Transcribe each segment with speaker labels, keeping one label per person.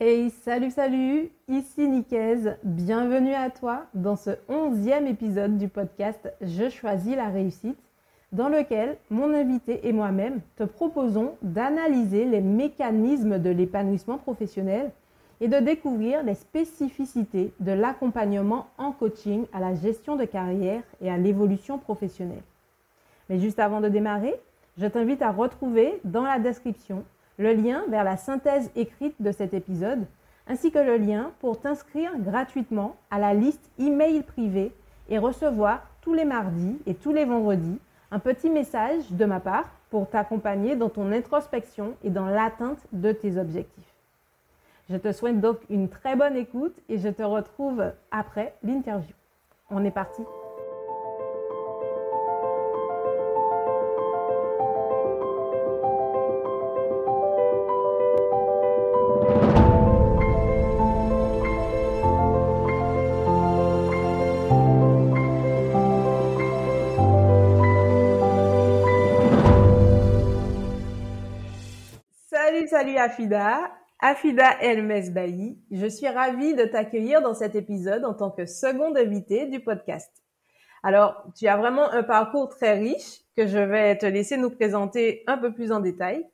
Speaker 1: Hey, salut, salut, ici Nikaise, bienvenue à toi dans ce onzième épisode du podcast Je choisis la réussite, dans lequel mon invité et moi-même te proposons d'analyser les mécanismes de l'épanouissement professionnel et de découvrir les spécificités de l'accompagnement en coaching à la gestion de carrière et à l'évolution professionnelle. Mais juste avant de démarrer, je t'invite à retrouver dans la description le lien vers la synthèse écrite de cet épisode, ainsi que le lien pour t'inscrire gratuitement à la liste email privée et recevoir tous les mardis et tous les vendredis un petit message de ma part pour t'accompagner dans ton introspection et dans l'atteinte de tes objectifs. Je te souhaite donc une très bonne écoute et je te retrouve après l'interview. On est parti. Salut, Afida. Afida El Mesbahi, je suis ravie de t'accueillir dans cet épisode en tant que seconde invitée du podcast. Alors, tu as vraiment un parcours très riche que je vais te laisser nous présenter un peu plus en détail,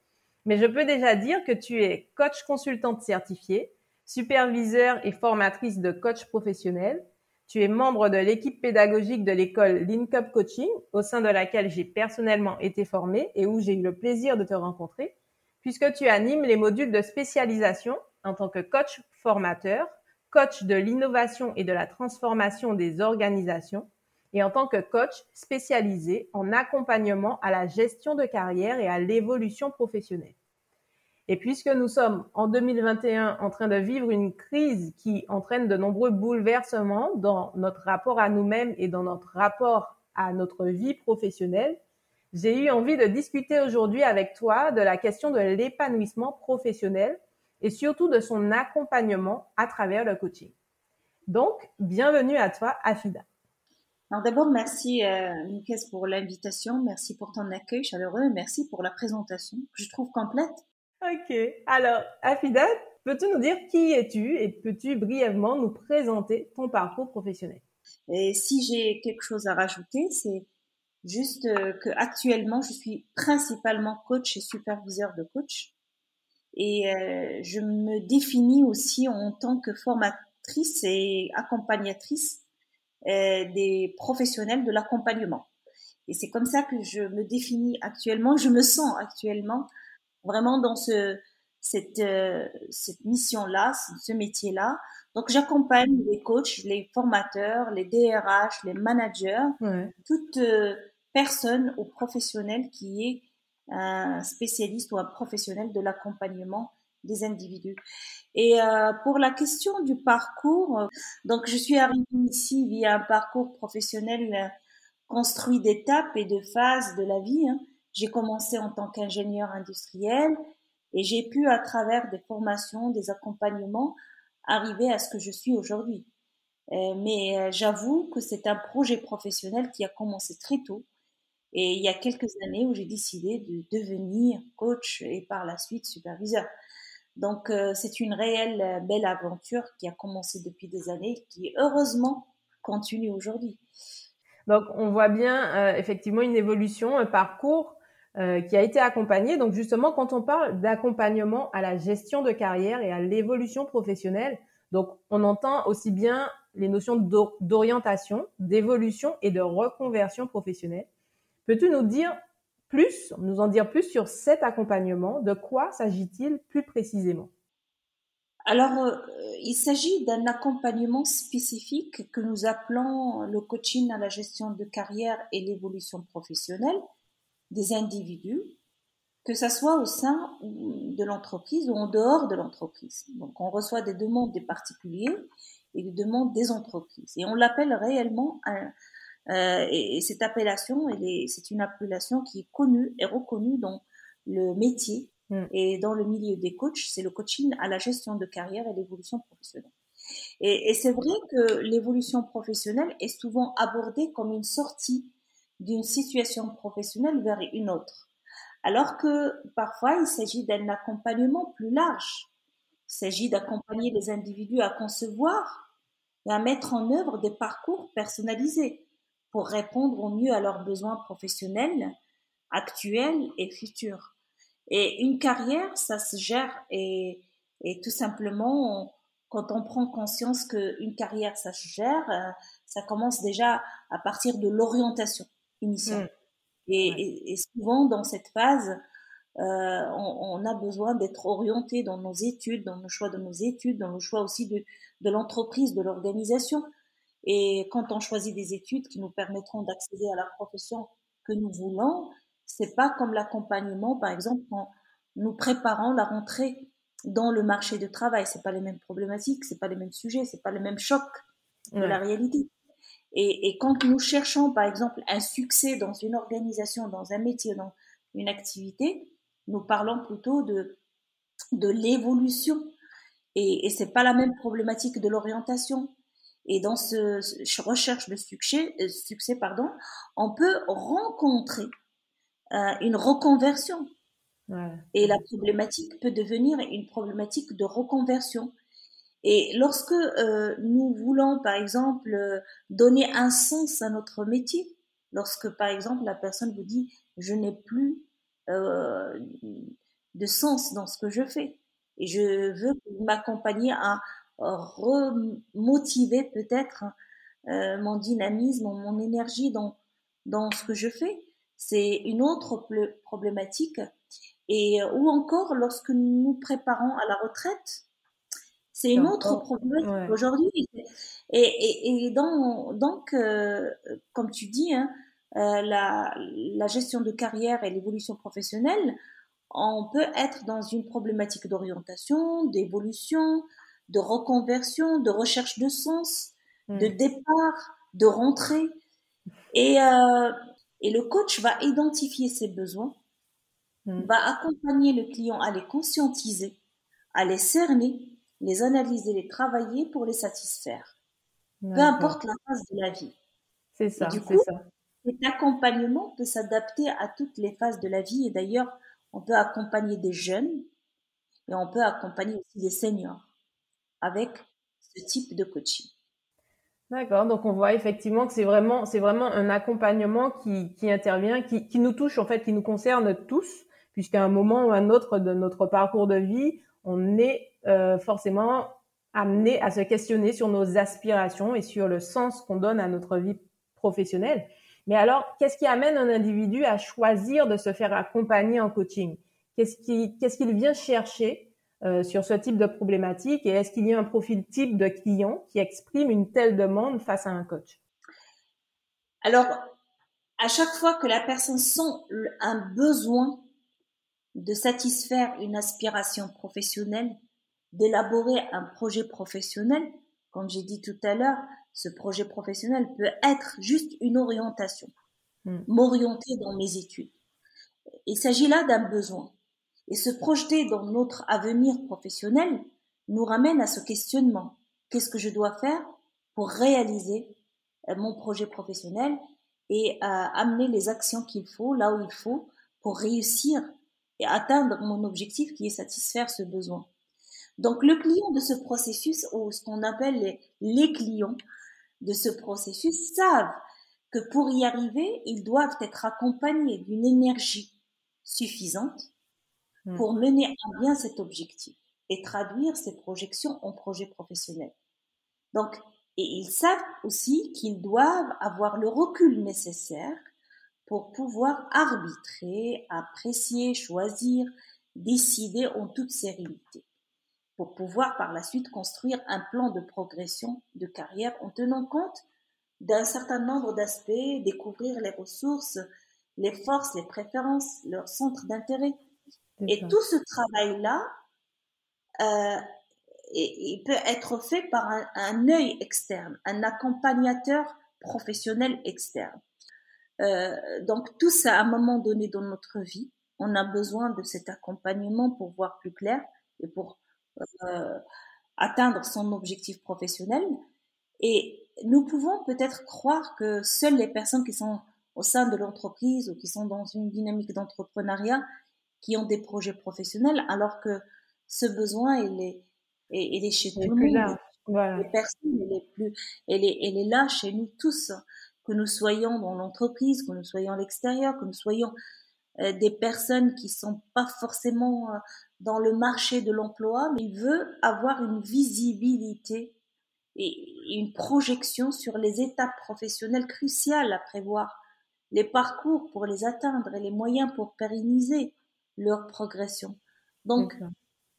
Speaker 1: mais je peux déjà dire que tu es coach consultante certifiée, superviseur et formatrice de coach professionnel. Tu es membre de l'équipe pédagogique de l'école LinkUp Coaching, au sein de laquelle j'ai personnellement été formée et où j'ai eu le plaisir de te rencontrer puisque tu animes les modules de spécialisation en tant que coach formateur, coach de l'innovation et de la transformation des organisations et en tant que coach spécialisé en accompagnement à la gestion de carrière et à l'évolution professionnelle. Et puisque nous sommes en 2021 en train de vivre une crise qui entraîne de nombreux bouleversements dans notre rapport à nous-mêmes et dans notre rapport à notre vie professionnelle, j'ai eu envie de discuter aujourd'hui avec toi de la question de l'épanouissement professionnel et surtout de son accompagnement à travers le coaching. Donc, bienvenue à toi, Afida.
Speaker 2: Alors d'abord, merci euh, pour l'invitation, merci pour ton accueil chaleureux merci pour la présentation que je trouve complète.
Speaker 1: Ok, alors Afida, peux-tu nous dire qui es-tu et peux-tu brièvement nous présenter ton parcours professionnel?
Speaker 2: Et si j'ai quelque chose à rajouter, c'est Juste euh, que actuellement, je suis principalement coach et superviseur de coach. Et euh, je me définis aussi en tant que formatrice et accompagnatrice euh, des professionnels de l'accompagnement. Et c'est comme ça que je me définis actuellement, je me sens actuellement vraiment dans ce, cette, cette mission-là, ce métier-là. Donc j'accompagne les coachs, les formateurs, les DRH, les managers, toute personne ou professionnel qui est un spécialiste ou un professionnel de l'accompagnement des individus. Et euh, pour la question du parcours, donc je suis arrivée ici via un parcours professionnel construit d'étapes et de phases de la vie. Hein. J'ai commencé en tant qu'ingénieur industriel et j'ai pu, à travers des formations, des accompagnements, arriver à ce que je suis aujourd'hui. Euh, mais euh, j'avoue que c'est un projet professionnel qui a commencé très tôt. Et il y a quelques années où j'ai décidé de devenir coach et par la suite superviseur. Donc euh, c'est une réelle euh, belle aventure qui a commencé depuis des années, qui heureusement continue aujourd'hui.
Speaker 1: Donc on voit bien euh, effectivement une évolution, un parcours qui a été accompagné. Donc justement quand on parle d'accompagnement à la gestion de carrière et à l'évolution professionnelle, donc on entend aussi bien les notions d'orientation, d'évolution et de reconversion professionnelle. Peux-tu nous dire plus, nous en dire plus sur cet accompagnement? De quoi s'agit-il plus précisément?
Speaker 2: Alors, euh, il s'agit d'un accompagnement spécifique que nous appelons le coaching à la gestion de carrière et l'évolution professionnelle des individus, que ce soit au sein de l'entreprise ou en dehors de l'entreprise. Donc, on reçoit des demandes des particuliers et des demandes des entreprises. Et on l'appelle réellement un, euh, et, cette appellation, c'est une appellation qui est connue et reconnue dans le métier mm. et dans le milieu des coachs. C'est le coaching à la gestion de carrière et l'évolution professionnelle. Et, et c'est vrai que l'évolution professionnelle est souvent abordée comme une sortie d'une situation professionnelle vers une autre. Alors que parfois, il s'agit d'un accompagnement plus large Il s'agit d'accompagner les individus à concevoir et à mettre en œuvre des parcours personnalisés pour répondre au mieux à leurs besoins professionnels, actuels et futurs. Et une carrière, ça se gère et, et tout simplement, quand on prend conscience qu'une carrière, ça se gère, euh, ça commence déjà à partir de l'orientation initiale. Mmh. Et, et, souvent, dans cette phase, euh, on, on, a besoin d'être orienté dans nos études, dans le choix de nos études, dans le choix aussi de, de l'entreprise, de l'organisation. Et quand on choisit des études qui nous permettront d'accéder à la profession que nous voulons, c'est pas comme l'accompagnement, par exemple, quand nous préparons la rentrée dans le marché de travail. C'est pas les mêmes problématiques, c'est pas les mêmes sujets, c'est pas les mêmes chocs de la réalité. Et, et, quand nous cherchons, par exemple, un succès dans une organisation, dans un métier, dans une activité, nous parlons plutôt de, de l'évolution. Et, et c'est pas la même problématique de l'orientation. Et dans ce, recherche de succès, euh, succès pardon, on peut rencontrer euh, une reconversion. Et la problématique peut devenir une problématique de reconversion. Et lorsque euh, nous voulons, par exemple, donner un sens à notre métier, lorsque, par exemple, la personne vous dit, je n'ai plus de sens dans ce que je fais, et je veux m'accompagner à remotiver peut-être euh, mon dynamisme, mon énergie dans, dans ce que je fais, c'est une autre problématique. Et euh, ou encore lorsque nous nous préparons à la retraite, c'est une autre problématique aujourd'hui. Et, et, et donc, euh, comme tu dis, hein, euh, la, la, gestion de carrière et l'évolution professionnelle, on peut être dans une problématique d'orientation, d'évolution, de reconversion, de recherche de sens, de mm. départ, de rentrée. Et, euh, et le coach va identifier ses besoins, mm. va accompagner le client à les conscientiser, à les cerner, les analyser, les travailler pour les satisfaire. Peu importe la phase de la vie.
Speaker 1: C'est ça, c'est ça.
Speaker 2: Cet accompagnement peut s'adapter à toutes les phases de la vie et d'ailleurs, on peut accompagner des jeunes et on peut accompagner aussi des seniors avec ce type de coaching.
Speaker 1: D'accord, donc on voit effectivement que c'est vraiment, c'est vraiment un accompagnement qui, intervient, qui, nous touche en fait, qui nous concerne tous, puisqu'à un moment ou un autre de notre parcours de vie, on est euh, forcément amené à se questionner sur nos aspirations et sur le sens qu'on donne à notre vie professionnelle. Mais alors, qu'est-ce qui amène un individu à choisir de se faire accompagner en coaching? Qu'est-ce qu'il vient chercher euh, sur ce type de problématique et est-ce qu'il y a un profil type de client qui exprime une telle demande face à un coach?
Speaker 2: Alors, à chaque fois que la personne sent un besoin de satisfaire une aspiration professionnelle, d'élaborer un projet professionnel, comme j'ai dit tout à l'heure, ce projet professionnel peut être juste une orientation, hmm. m'orienter dans mes études. Il s'agit là d'un besoin. Et se projeter dans notre avenir professionnel nous ramène à ce questionnement. Qu'est-ce que je dois faire pour réaliser euh, mon projet professionnel et euh, amener les actions qu'il faut là où il faut pour réussir et atteindre mon objectif qui est satisfaire ce besoin. Donc le client de ce processus, ou ce qu'on appelle les, les clients de ce processus, savent que pour y arriver, ils doivent être accompagnés d'une énergie suffisante. Pour mener à bien cet objectif et traduire ces projections en projets professionnels. Donc, et ils savent aussi qu'ils doivent avoir le recul nécessaire pour pouvoir arbitrer, apprécier, choisir, décider en toute sérénité, pour pouvoir par la suite construire un plan de progression de carrière en tenant compte d'un certain nombre d'aspects, découvrir les ressources, les forces, les préférences, leurs centres d'intérêt, et tout ce travail-là, euh, il peut être fait par un, un, œil externe, un accompagnateur professionnel externe. Euh, donc tout ça, à un moment donné dans notre vie, on a besoin de cet accompagnement pour voir plus clair et pour euh, atteindre son objectif professionnel. Et nous pouvons peut-être croire que seules les personnes qui sont au sein de l'entreprise ou qui sont dans une dynamique d'entrepreneuriat qui ont des projets professionnels, alors que ce besoin, il est, elle est chez tout le monde. Voilà. Les personnes, elle est, plus, elle, est, elle est là chez nous tous. Que nous soyons dans l'entreprise, que nous soyons à l'extérieur, que nous soyons euh, des personnes qui sont pas forcément euh, dans le marché de l'emploi, mais il veut avoir une visibilité et une projection sur les étapes professionnelles cruciales à prévoir, les parcours pour les atteindre et les moyens pour pérenniser leur progression. Donc,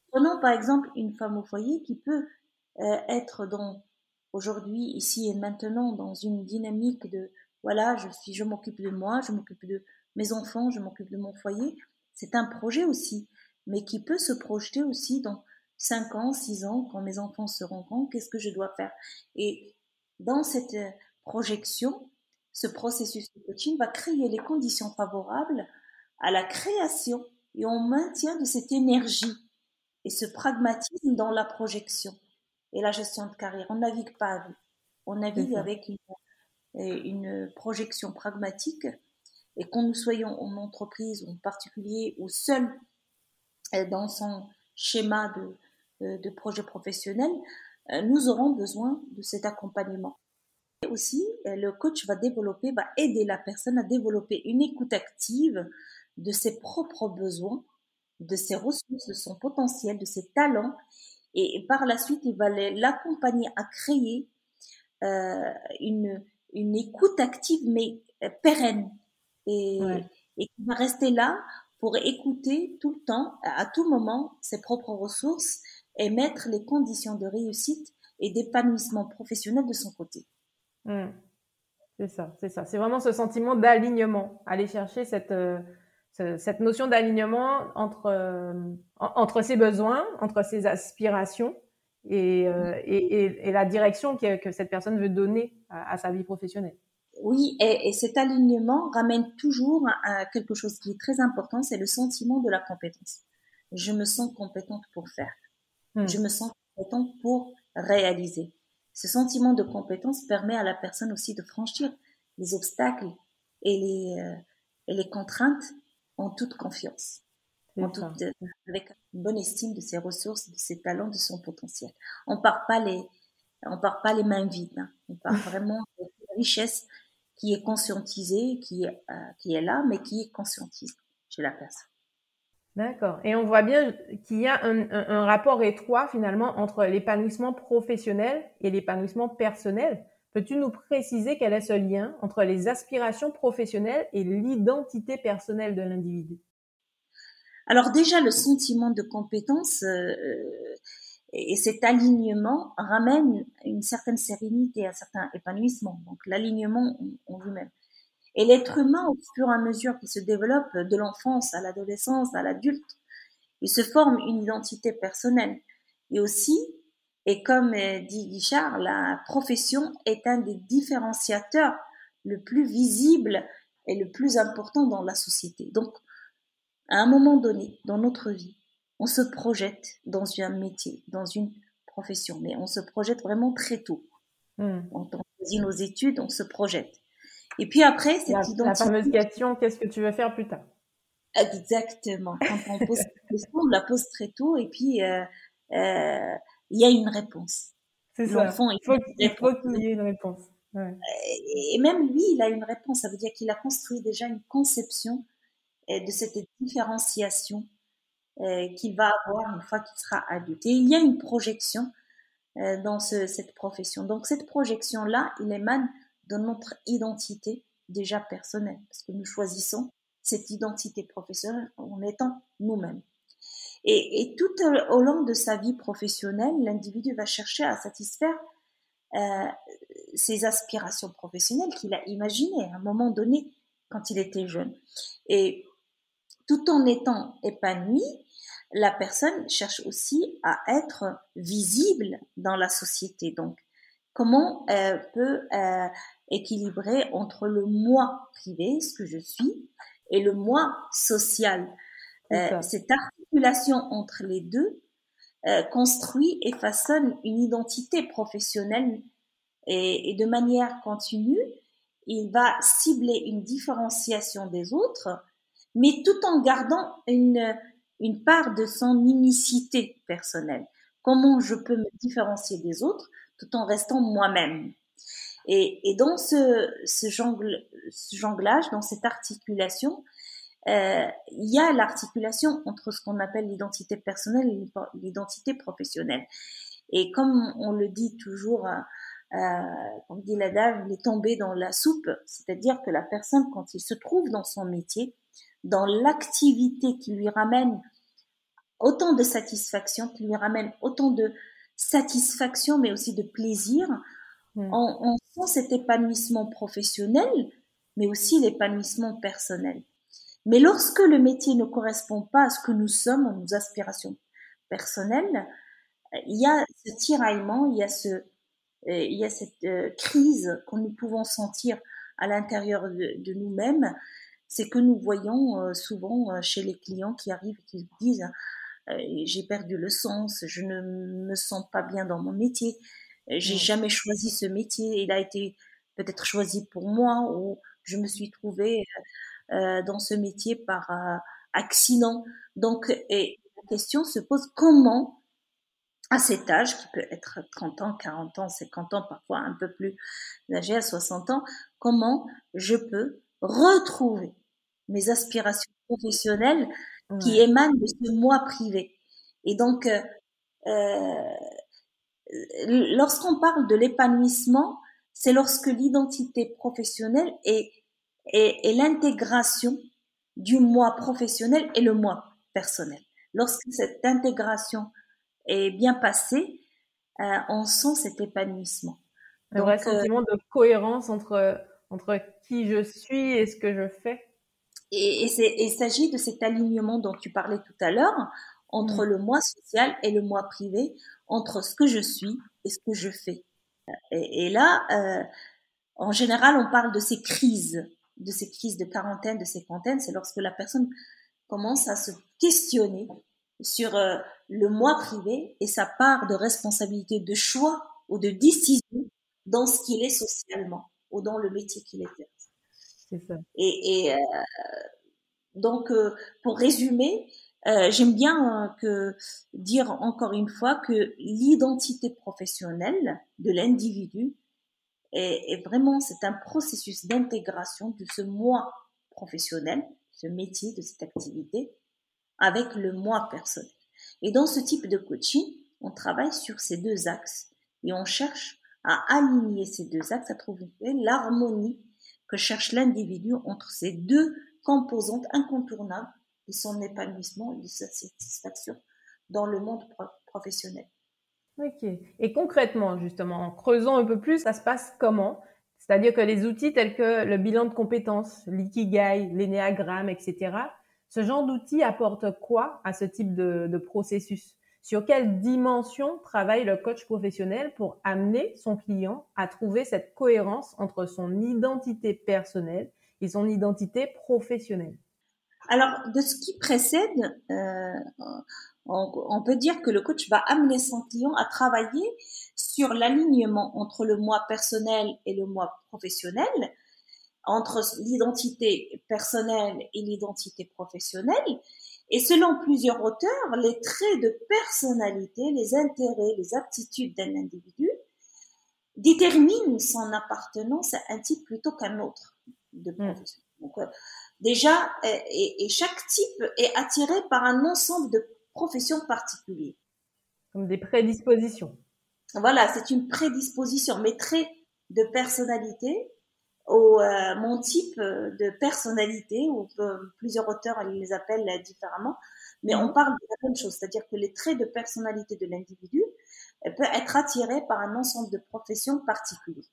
Speaker 2: prenons par exemple une femme au foyer qui peut euh, être dans aujourd'hui, ici et maintenant, dans une dynamique de voilà, je suis, je m'occupe de moi, je m'occupe de mes enfants, je m'occupe de mon foyer. C'est un projet aussi, mais qui peut se projeter aussi dans 5 ans, 6 ans, quand mes enfants seront grands, qu'est-ce que je dois faire? Et dans cette euh, projection, ce processus de coaching va créer les conditions favorables à la création et au maintien de cette énergie et ce pragmatisme dans la projection et la gestion de carrière. On navigue pas à vue. On navigue avec une, euh, une, projection pragmatique. Et quand nous soyons en entreprise ou en particulier ou seul euh, dans son schéma de, euh, de projet professionnel, nous aurons besoin de cet accompagnement. Et aussi, le coach va développer, va aider la personne à développer une écoute active de ses propres besoins, de ses ressources, de son potentiel, de ses talents et par la suite, il va l'accompagner à créer euh, une, une écoute active mais euh, pérenne et, et qui va rester là pour écouter tout le temps, à tout moment, ses propres ressources et mettre les conditions de réussite et d'épanouissement professionnel de son côté.
Speaker 1: Mmh. C'est ça, c'est ça. C'est vraiment ce sentiment d'alignement, aller chercher cette, euh, cette notion d'alignement entre, euh, entre ses besoins, entre ses aspirations et, euh, et, et, la direction que, que, cette personne veut donner à, sa vie professionnelle.
Speaker 2: Oui, et, et, cet alignement ramène toujours à quelque chose qui est très important, c'est le sentiment de la compétence. Je me sens compétente pour faire. Hmm. Je me sens compétente pour réaliser. Ce sentiment de compétence permet à la personne aussi de franchir les obstacles et les, euh, et les contraintes en toute confiance, avec une bonne estime de ses ressources, de ses talents, de son potentiel. On part pas les, on part pas les mains vides. Hein. On part vraiment une richesse qui est conscientisée, qui est, euh, qui est là, mais qui est conscientisée chez la personne.
Speaker 1: D'accord. Et on voit bien qu'il y a un, un, rapport étroit finalement entre l'épanouissement professionnel et l'épanouissement personnel. Peux-tu nous préciser quel est ce lien entre les aspirations professionnelles et l'identité personnelle de l'individu?
Speaker 2: Alors déjà, le sentiment de compétence euh, et cet alignement ramène une certaine sérénité, un certain épanouissement. Donc l'alignement en, lui-même. Et l'être humain, au fur et à mesure qu'il se développe de l'enfance à l'adolescence, à l'adulte, il se forme une identité personnelle. Et aussi, et comme euh, dit Guichard, la profession est un des différenciateurs le plus visible et le plus important dans la société. Donc, à un moment donné dans notre vie, on se projette dans un métier, dans une profession, mais on se projette vraiment très tôt. Hmm. Quand on choisit nos études, on se projette. Et puis après,
Speaker 1: cette la, identité... La fameuse question, qu'est-ce que tu veux faire plus tard?
Speaker 2: Exactement. Quand on pose cette question, on la pose très tôt et puis euh, euh, il y a une réponse.
Speaker 1: C'est ça. il faut, qu'il y ait une réponse.
Speaker 2: Et même lui, il a une réponse. Ça veut dire qu'il a construit déjà une conception euh, de cette différenciation euh, qu'il va avoir une fois qu'il sera adulte. Et il y a une projection euh, dans cette profession. Donc cette projection-là, il émane de notre identité déjà personnelle, parce que nous choisissons cette identité professionnelle en étant nous-mêmes. Et, et, tout au long de sa vie professionnelle, l'individu va chercher à satisfaire euh, ses aspirations professionnelles qu'il a imaginées à un moment donné quand il était jeune. Et tout en étant épanoui, la personne cherche aussi à être visible dans la société. Donc, comment elle peut euh, équilibrer entre le moi privé, ce que je suis, et le moi social? Euh, cette articulation entre les deux euh, construit et façonne une identité professionnelle et, et, de manière continue, il va cibler une différenciation des autres, mais tout en gardant une, une part de son unicité personnelle. comment je peux me différencier des autres tout en restant moi-même? Et, dans ce, ce, jonglage, dans cette articulation, il y a l'articulation entre ce qu'on appelle l'identité personnelle et l'identité professionnelle. Et comme on le dit toujours, euh, euh comme dit la dame, il est tombé dans la soupe, c'est-à-dire que la personne, quand il se trouve dans son métier, dans l'activité qui lui ramène autant de satisfaction, qui lui ramène autant de satisfaction, mais aussi de plaisir, mm. on, on sent cet épanouissement professionnel, mais aussi l'épanouissement personnel. Mais lorsque le métier ne correspond pas à ce que nous sommes, à nos aspirations personnelles, il y a ce tiraillement, il y a ce, euh, il y a cette euh, crise que nous pouvons sentir à l'intérieur de, nous-mêmes. C'est que nous voyons euh, souvent chez les clients qui arrivent et qui disent j'ai perdu le sens, je ne me sens pas bien dans mon métier, j'ai jamais choisi ce métier, il a été peut-être choisi pour moi ou je me suis trouvée dans ce métier par euh, accident. Donc, et la question se pose comment, à cet âge, qui peut être 30 ans, 40 ans, 50 ans, parfois un peu plus âgé, à 60 ans, comment je peux retrouver mes aspirations professionnelles qui émanent de ce moi privé? Et donc, euh, euh lorsqu'on parle de l'épanouissement, c'est lorsque l'identité professionnelle est et, l'intégration du moi professionnel et le moi personnel. Lorsque cette intégration est bien passée, euh, on sent cet épanouissement.
Speaker 1: Un vrai euh, sentiment de cohérence entre, entre qui je suis et ce que je fais.
Speaker 2: Et, et il s'agit de cet alignement dont tu parlais tout à l'heure, entre mm. le moi social et le moi privé, entre ce que je suis et ce que je fais. Et, et là, euh, en général, on parle de ces crises de ces crises de quarantaine, de cinquantaine, c'est lorsque la personne commence à se questionner sur euh, le moi privé et sa part de responsabilité, de choix ou de décision dans ce qu'il est socialement ou dans le métier qu'il exerce. C'est ça. Et, euh, donc, euh, pour résumer, j'aime bien que dire encore une fois que l'identité professionnelle de l'individu et, vraiment, c'est un processus d'intégration de ce moi professionnel, ce métier, de cette activité, avec le moi personnel. Et dans ce type de coaching, on travaille sur ces deux axes et on cherche à aligner ces deux axes, à trouver l'harmonie que cherche l'individu entre ces deux composantes incontournables de son épanouissement et de sa satisfaction dans le monde professionnel.
Speaker 1: Ok. Et concrètement, justement, en creusant un peu plus, ça se passe comment? C'est-à-dire que les outils tels que le bilan de compétences, l'ikigai, l'énéagramme, etc., ce genre d'outils apporte quoi à ce type de, processus? Sur quelle dimension travaille le coach professionnel pour amener son client à trouver cette cohérence entre son identité personnelle et son identité professionnelle?
Speaker 2: Alors, de ce qui précède, euh, on, peut dire que le coach va amener son client à travailler sur l'alignement entre le moi personnel et le moi professionnel, entre l'identité personnelle et l'identité professionnelle. Et selon plusieurs auteurs, les traits de personnalité, les intérêts, les aptitudes d'un individu déterminent son appartenance à un type plutôt qu'un autre de hmm. profession. Donc, euh, déjà, et, et, chaque type est attiré par un ensemble de profession particulière.
Speaker 1: Comme des prédispositions.
Speaker 2: Voilà, c'est une prédisposition, mais traits de personnalité, euh, mon type de personnalité, ou euh, plusieurs auteurs les appellent différemment, mais on parle de la même chose, c'est-à-dire que les traits de personnalité de l'individu peuvent être attirés par un ensemble de professions particulières.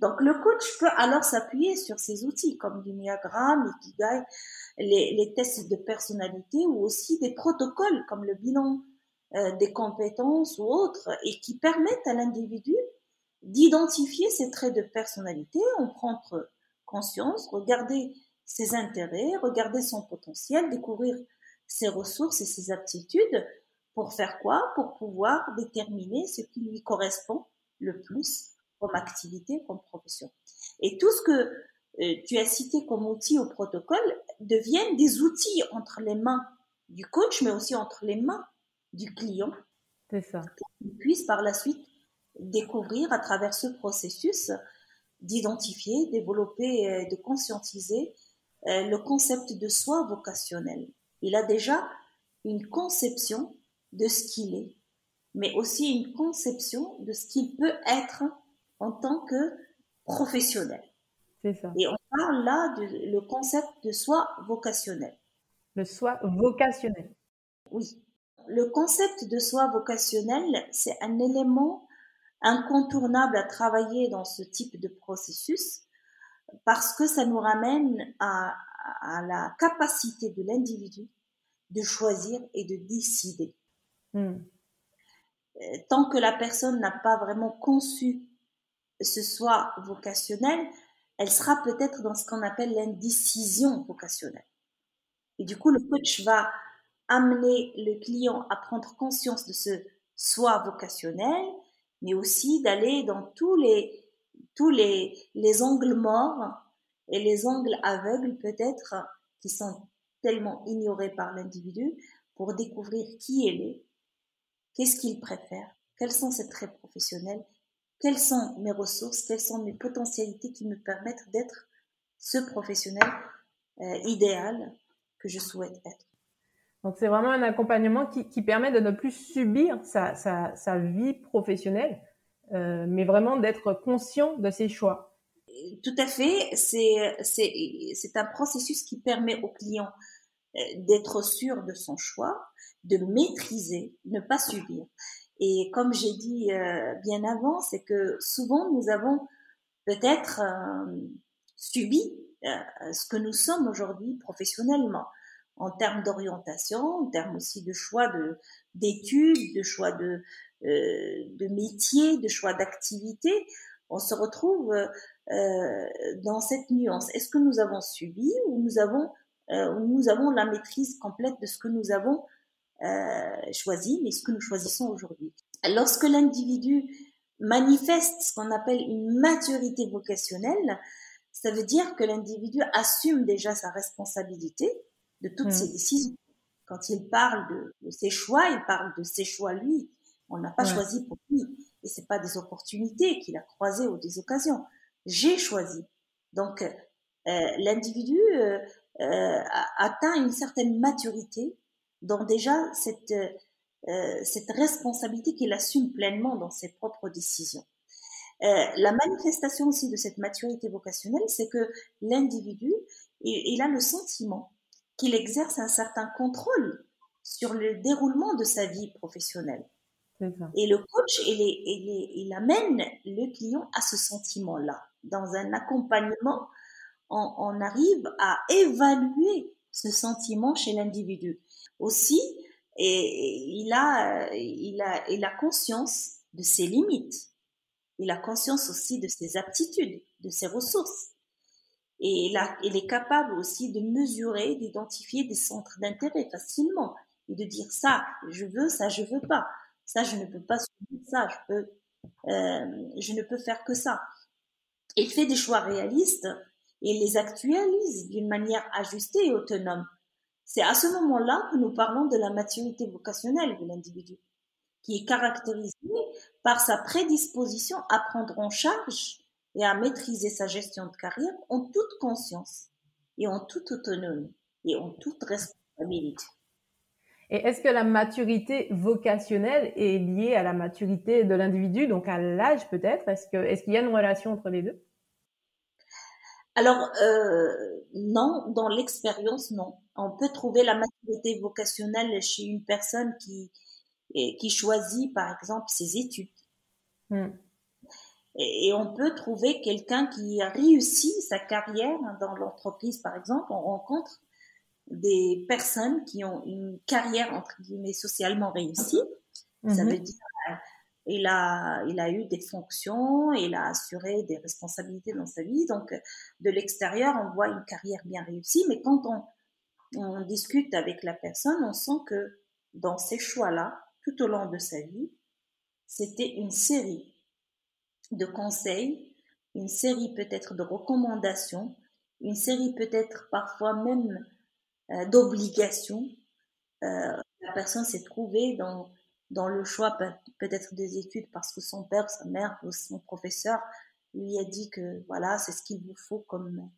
Speaker 2: Donc le coach peut alors s'appuyer sur ces outils comme l'Inéagramme, l'ikigai, les, les, tests de personnalité ou aussi des protocoles comme le bilan euh, des compétences ou autres et qui permettent à l'individu d'identifier ses traits de personnalité, en prendre conscience, regarder ses intérêts, regarder son potentiel, découvrir ses ressources et ses aptitudes pour faire quoi? Pour pouvoir déterminer ce qui lui correspond le plus comme activité, comme profession. Et tout ce que tu as cité comme outils au protocole deviennent des outils entre les mains du coach, mais aussi entre les mains du client
Speaker 1: C'est ça.
Speaker 2: Pour qu'ils puissent par la suite découvrir à travers ce processus d'identifier, développer, de conscientiser euh, le concept de soi vocationnel. Il a déjà une conception de ce qu'il est, mais aussi une conception de ce qu'il peut être en tant que professionnel.
Speaker 1: Ça.
Speaker 2: Et on parle là du le concept de soi vocationnel.
Speaker 1: Le soi vocationnel.
Speaker 2: Oui. Le concept de soi vocationnel, c'est un élément incontournable à travailler dans ce type de processus parce que ça nous ramène à, la capacité de l'individu de choisir et de décider. Hmm. Euh, tant que la personne n'a pas vraiment conçu ce soi vocationnel, elle sera peut-être dans ce qu'on appelle l'indécision vocationnelle. Et du coup, le coach va amener le client à prendre conscience de ce soi vocationnel, mais aussi d'aller dans tous les tous les, les angles morts et les angles aveugles peut-être qui sont tellement ignorés par l'individu pour découvrir qui il est, qu'est-ce qu'il préfère, quels sont ses traits professionnels, quelles sont mes ressources, quelles sont mes potentialités qui me permettent d'être ce professionnel euh, idéal que je souhaite être?
Speaker 1: Donc c'est vraiment un accompagnement qui, qui, permet de ne plus subir sa, sa, sa vie professionnelle, euh, mais vraiment d'être conscient de ses choix.
Speaker 2: Tout à fait, c'est un processus qui permet au client euh, d'être sûr de son choix, de maîtriser, ne pas subir. Et comme j'ai dit euh, bien avant, c'est que souvent nous avons peut-être subi ce que nous sommes aujourd'hui professionnellement en termes d'orientation, en termes aussi de choix de d'études, de choix de euh, de métier, de choix d'activité, on se retrouve euh, dans cette nuance. Est-ce que nous avons subi ou nous avons, euh, nous avons la maîtrise complète de ce que nous avons choisi, mais ce que nous choisissons aujourd'hui Lorsque l'individu manifeste ce qu'on appelle une maturité vocationnelle, ça veut dire que l'individu assume déjà sa responsabilité de toutes mmh. ses décisions. Quand il parle de, de, ses choix, il parle de ses choix lui. On n'a pas choisi pour lui. Et c'est pas des opportunités qu'il a croisées ou des occasions. J'ai choisi. Donc, euh, l'individu euh, euh, atteint une certaine maturité dans déjà cette, euh, cette responsabilité qu'il assume pleinement dans ses propres décisions. Euh, la manifestation aussi de cette maturité vocationnelle, c'est que l'individu, il, il, a le sentiment qu'il exerce un certain contrôle sur le déroulement de sa vie professionnelle. Et le coach, il, il, amène le client à ce sentiment-là. Dans un accompagnement, on, arrive à évaluer ce sentiment chez l'individu. Aussi, et il a, il a, il a conscience de ses limites. Il a conscience aussi de ses aptitudes, de ses ressources. Et il, a, il est capable aussi de mesurer, d'identifier des centres d'intérêt facilement et de dire ça, je veux, ça, je veux pas. Ça, je ne peux pas ça. Je peux, euh, je ne peux faire que ça. Il fait des choix réalistes et les actualise d'une manière ajustée et autonome. C'est à ce moment-là que nous parlons de la maturité vocationnelle de l'individu, qui est caractérisée par sa prédisposition à prendre en charge et à maîtriser sa gestion de carrière en toute conscience et en toute autonomie et en toute responsabilité.
Speaker 1: Et est-ce que la maturité vocationnelle est liée à la maturité de l'individu, donc à l'âge peut-être? Est-ce qu'il y a une relation entre les deux?
Speaker 2: Alors euh, non, dans l'expérience non. On peut trouver la maturité vocationnelle chez une personne qui qui choisit par exemple ses études. Hmm. Et, et, on peut trouver quelqu'un qui a réussi sa carrière dans l'entreprise par exemple. On rencontre des personnes qui ont une carrière entre guillemets socialement réussie. Ça mhm. veut dire euh, il a il a eu des fonctions, il a assuré des responsabilités dans sa vie. Donc de l'extérieur, on voit une carrière bien réussie, mais quand on on discute avec la personne, on sent que dans ces choix-là, tout au long de sa vie, c'était une série de conseils, une série peut-être de recommandations, une série peut-être parfois même euh, d'obligation. Euh, la personne s'est trouvée dans dans le choix peut-être des études parce que son père, sa mère ou son professeur lui a dit que voilà, c'est ce qu'il vous faut comme,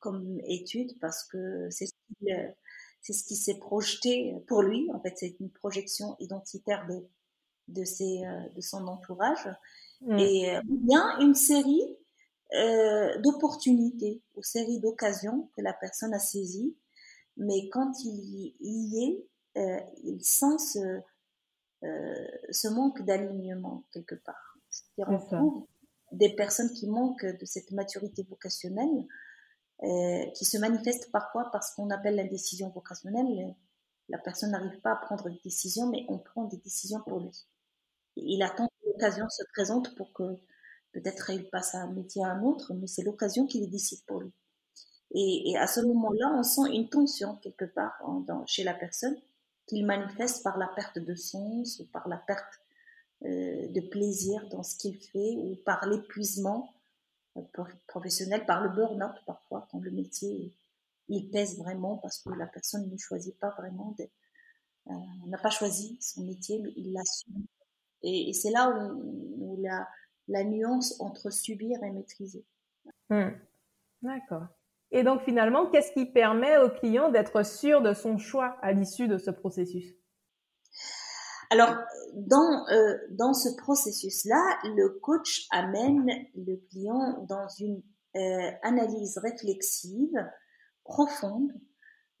Speaker 2: comme étude parce que c'est qui, c'est ce qui s'est projeté pour lui. En fait, c'est une projection identitaire de, de, ses, de son entourage. Mm. Et euh, bien une série euh, d'opportunités ou séries d'occasions que la personne a saisies. Mais quand il y est, euh, il sent ce, euh, ce manque d'alignement quelque part. On trouve des personnes qui manquent de cette maturité vocationnelle, euh, qui se manifeste parfois parce qu'on appelle la décision vocationnelle. La personne n'arrive pas à prendre des décisions, mais on prend des décisions pour lui. Il attend que l'occasion se présente pour que peut-être il passe à un métier à un autre, mais c'est l'occasion qui les décide pour lui. Et, et à ce moment-là, on sent une tension quelque part dans, chez la personne qu'il manifeste par la perte de sens ou par la perte euh, de plaisir dans ce qu'il fait ou par l'épuisement professionnel, par le burn-out parfois, quand le métier il pèse vraiment parce que la personne ne choisit pas vraiment, euh, n'a pas choisi son métier, mais il l'assume. Et, et c'est là où, la, la, nuance entre subir et maîtriser.
Speaker 1: Hmm. D'accord. Et donc finalement, qu'est-ce qui permet au client d'être sûr de son choix à l'issue de ce processus?
Speaker 2: Alors, dans, euh, dans ce processus-là, le coach amène le client dans une euh, analyse réflexive profonde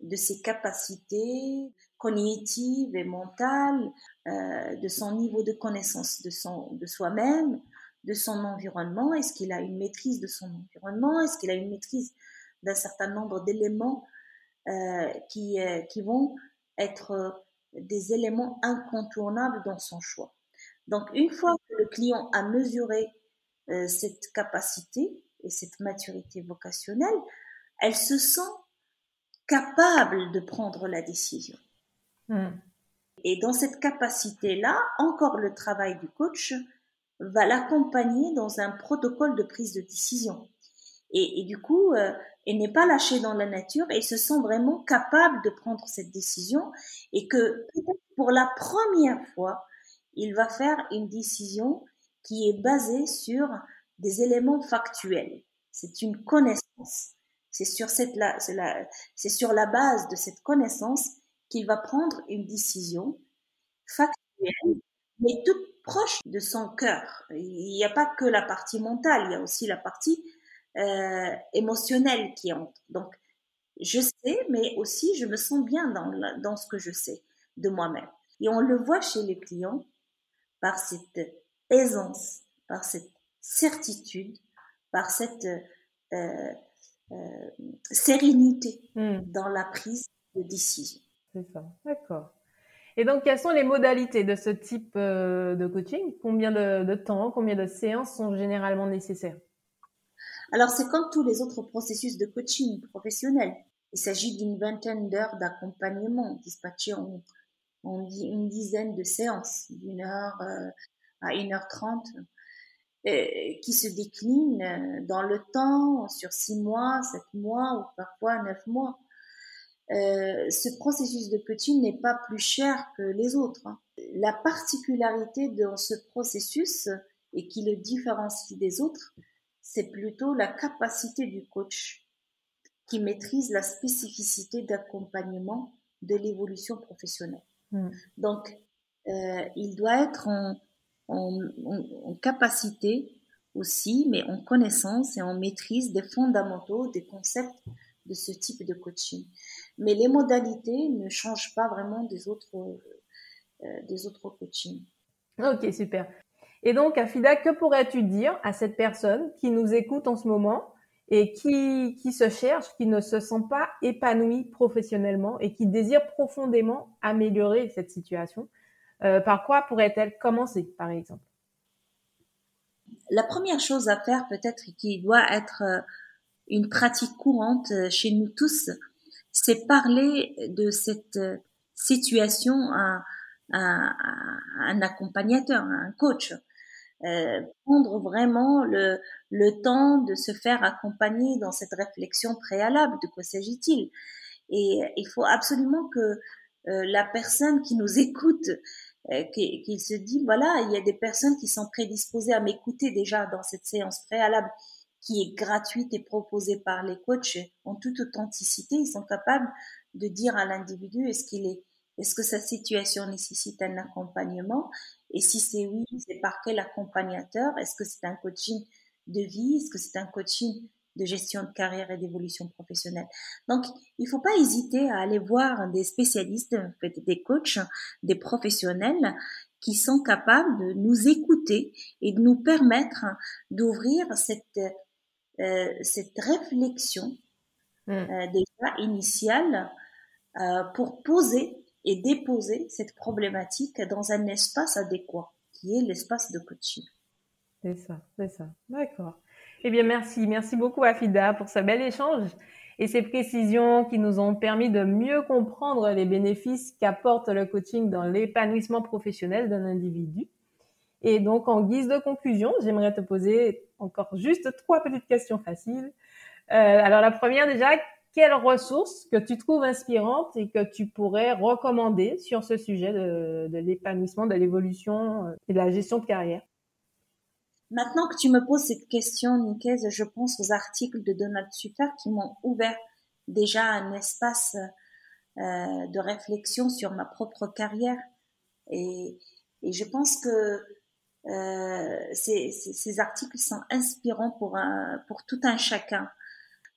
Speaker 2: de ses capacités cognitives et mentales, euh, de son niveau de connaissance de, son, de soi-même, de son environnement. Est-ce qu'il a une maîtrise de son environnement? Est-ce qu'il a une maîtrise d'un certain nombre d'éléments euh, qui, euh, qui vont être des éléments incontournables dans son choix. Donc, une fois que le client a mesuré cette capacité et cette maturité vocationnelle, elle se sent capable de prendre la décision. Hmm. Et dans cette capacité-là, encore le travail du coach va l'accompagner dans un protocole de prise de décision. Et, et du coup, euh, elle n'est pas lâchée dans la nature et se sent vraiment capable de prendre cette décision et que peut-être pour la première fois, il va faire une décision qui est basée sur des éléments factuels. C'est une connaissance. C'est sur cette la, c'est sur la base de cette connaissance qu'il va prendre une décision factuelle, mais toute proche de son cœur. Il n'y a pas que la partie mentale, il y a aussi la partie euh, émotionnel qui entre. Donc, je sais, mais aussi je me sens bien dans, dans ce que je sais de moi-même. Et on le voit chez les clients par cette aisance, par cette certitude, par cette euh, euh, sérénité hmm. dans la prise de décision.
Speaker 1: C'est ça, d'accord. Et donc, quelles sont les modalités de ce type de coaching? Combien de temps, combien de séances sont généralement nécessaires?
Speaker 2: Alors, c'est comme tous les autres processus de coaching professionnel. Il s'agit d'une vingtaine d'heures d'accompagnement dispatchées en, une dizaine de séances, d'une heure euh, à une heure trente, qui se déclinent euh, dans le temps, sur six mois, sept mois ou parfois neuf mois. Euh, ce processus de coaching n'est pas plus cher que les autres. Hein. La particularité de ce processus et qui le différencie des autres, c'est plutôt la capacité du coach qui maîtrise la spécificité d'accompagnement de l'évolution professionnelle. Hmm. Donc, euh, il doit être en, capacité aussi, mais en connaissance et en maîtrise des fondamentaux, des concepts de ce type de coaching. Mais les modalités ne changent pas vraiment des autres, euh, des autres coachings.
Speaker 1: Ok, super. Et donc, Afida, que pourrais-tu dire à cette personne qui nous écoute en ce moment et qui, qui se cherche, qui ne se sent pas épanouie professionnellement et qui désire profondément améliorer cette situation euh, Par quoi pourrait-elle commencer, par exemple?
Speaker 2: La première chose à faire, peut-être, qui doit être euh, une pratique courante euh, chez nous tous, c'est parler de cette situation à, à, un accompagnateur, un coach. Euh, prendre vraiment le, le temps de se faire accompagner dans cette réflexion préalable. De quoi s'agit-il? Et il faut absolument que euh, la personne qui nous écoute euh, qu'il se dit, voilà, il y a des personnes qui sont prédisposées à m'écouter déjà dans cette séance préalable qui est gratuite et proposée par les coachs en toute authenticité. Ils sont capables de dire à l'individu est-ce qu'il est, est-ce que sa situation nécessite un accompagnement? Et si c'est oui, c'est par quel accompagnateur? Est-ce que c'est un coaching de vie? Est-ce que c'est un coaching de gestion de carrière et d'évolution professionnelle? Donc, il ne faut pas hésiter à aller voir des spécialistes, des coachs, des professionnels qui sont capables de nous écouter et de nous permettre d'ouvrir cette, euh, cette réflexion mm. euh, déjà initiale euh, pour poser et déposer cette problématique dans un espace adéquat, qui est l'espace de coaching.
Speaker 1: C'est ça, c'est ça. D'accord. Eh bien, merci. Merci beaucoup, Afida, pour ce bel échange et ces précisions qui nous ont permis de mieux comprendre les bénéfices qu'apporte le coaching dans l'épanouissement professionnel d'un individu. Et donc, en guise de conclusion, j'aimerais te poser encore juste trois petites questions faciles. Euh, alors, la première déjà, quelles ressources que tu trouves inspirantes et que tu pourrais recommander sur ce sujet de, l'épanouissement, de l'évolution euh, et de la gestion de carrière?
Speaker 2: Maintenant que tu me poses cette question, Nicaise, je pense aux articles de Donald Super qui m'ont ouvert déjà un espace euh, de réflexion sur ma propre carrière. Et, je pense que euh, ces, articles sont inspirants pour tout un chacun.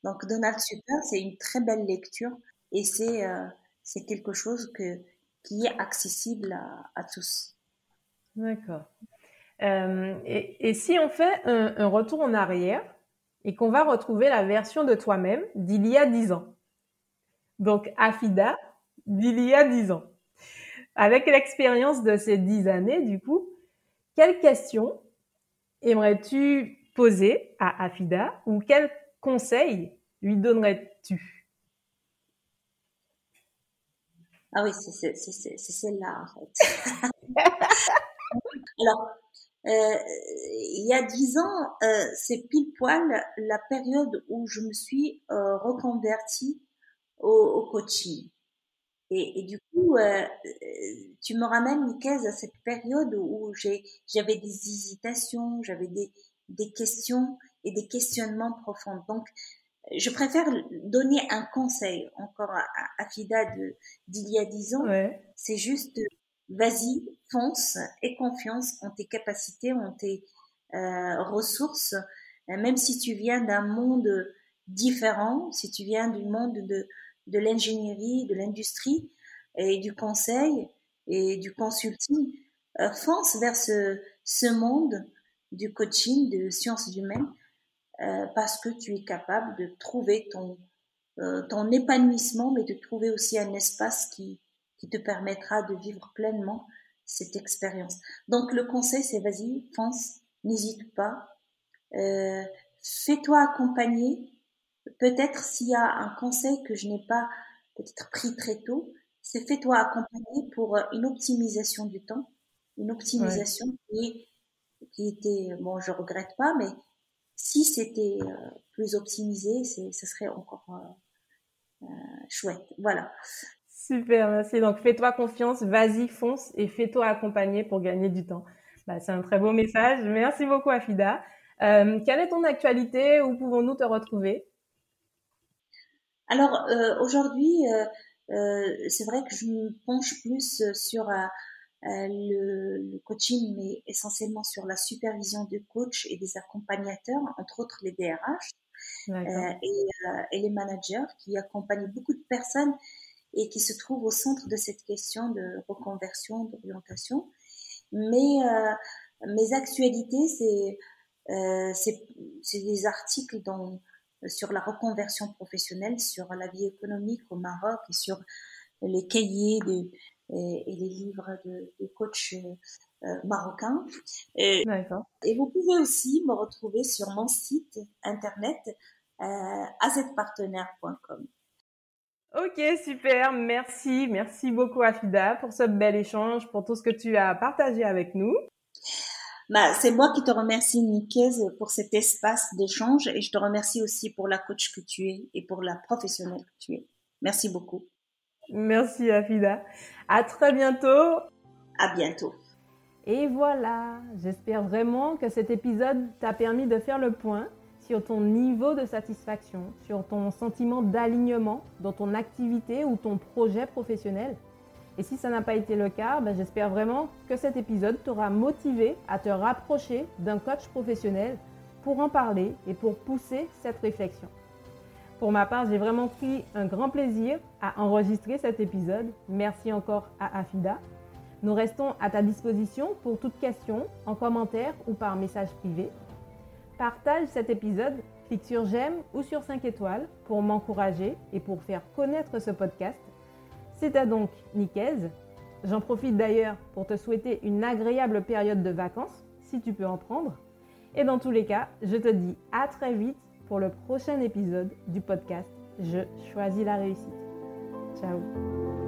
Speaker 2: Donc Donald Super, c'est une très belle lecture et c'est euh, quelque chose que, qui est accessible à, tous.
Speaker 1: D'accord. Euh, et, si on fait un, retour en arrière et qu'on va retrouver la version de toi-même d'il y a dix ans? Donc, Afida d'il y a dix ans. Avec l'expérience de ces dix années, du coup, quelles questions aimerais-tu poser à Afida ou quels conseils lui donnerais-tu?
Speaker 2: Ah oui, c'est celle-là, en fait. Alors, euh, il y a dix ans, euh, c'est pile poil la période où je me suis euh, reconvertie au, au, coaching. Et, et du coup, euh, tu me ramènes, Nicaise, à cette période où j'avais des hésitations, j'avais des, des questions et des questionnements profonds. Donc, je préfère donner un conseil encore à, à Fida d'il y a dix ans. Ouais. C'est juste vas-y, fonce, et confiance en tes capacités, en tes euh, ressources, euh, même si tu viens d'un monde différent, si tu viens du monde de, de l'ingénierie, de l'industrie et du conseil et du consulting, euh, fonce vers ce, ce monde du coaching, de sciences humaines, euh, parce que tu es capable de trouver ton, euh, ton épanouissement, mais de trouver aussi un espace qui, qui te permettra de vivre pleinement cette expérience. Donc le conseil, c'est vas-y, fonce, n'hésite pas, euh, fais-toi accompagner. Peut-être s'il y a un conseil que je n'ai pas peut-être pris très tôt, c'est fais-toi accompagner pour une optimisation du temps, une optimisation qui, qui était, bon, je regrette pas, mais si c'était euh, plus optimisé, ce serait encore euh, euh, chouette. Voilà.
Speaker 1: Super, merci. Donc, fais-toi confiance, vas-y, fonce et fais-toi accompagner pour gagner du temps. Bah, c'est un très beau message. Merci beaucoup, Afida. Euh, quelle est ton actualité? Où pouvons-nous te retrouver?
Speaker 2: Alors, aujourd'hui, c'est vrai que je me penche plus sur le, le, coaching, mais essentiellement sur la supervision de coachs et des accompagnateurs, entre autres les DRH et, et les managers qui accompagnent beaucoup de personnes et qui se trouve au centre de cette question de reconversion, d'orientation. Mais euh, mes actualités, c'est euh, c'est des articles dans, sur la reconversion professionnelle, sur la vie économique au Maroc et sur les cahiers de, et, et les livres de, de coachs euh, marocains. Et, et, vous pouvez aussi me retrouver sur mon site internet euh, azetpartenaire.com.
Speaker 1: Ok, super. Merci. Merci beaucoup, Afida, pour ce bel échange, pour tout ce que tu as partagé avec nous.
Speaker 2: Bah, c'est moi qui te remercie, Nicaise, pour cet espace d'échange et je te remercie aussi pour la coach que tu es et pour la professionnelle que tu es. Merci beaucoup.
Speaker 1: Merci, Afida. À très bientôt.
Speaker 2: À bientôt.
Speaker 1: Et voilà, j'espère vraiment que cet épisode t'a permis de faire le point sur ton niveau de satisfaction, sur ton sentiment d'alignement dans ton activité ou ton projet professionnel. Et si ça n'a pas été le cas, ben j'espère vraiment que cet épisode t'aura motivé à te rapprocher d'un coach professionnel pour en parler et pour pousser cette réflexion. Pour ma part, j'ai vraiment pris un grand plaisir à enregistrer cet épisode. Merci encore à Afida. Nous restons à ta disposition pour toute question, en commentaire ou par message privé. Partage cet épisode, clique sur j'aime ou sur 5 étoiles pour m'encourager et pour faire connaître ce podcast à donc Nicaise. J'en profite d'ailleurs pour te souhaiter une agréable période de vacances, si tu peux en prendre. Et dans tous les cas, je te dis à très vite pour le prochain épisode du podcast Je choisis la réussite. Ciao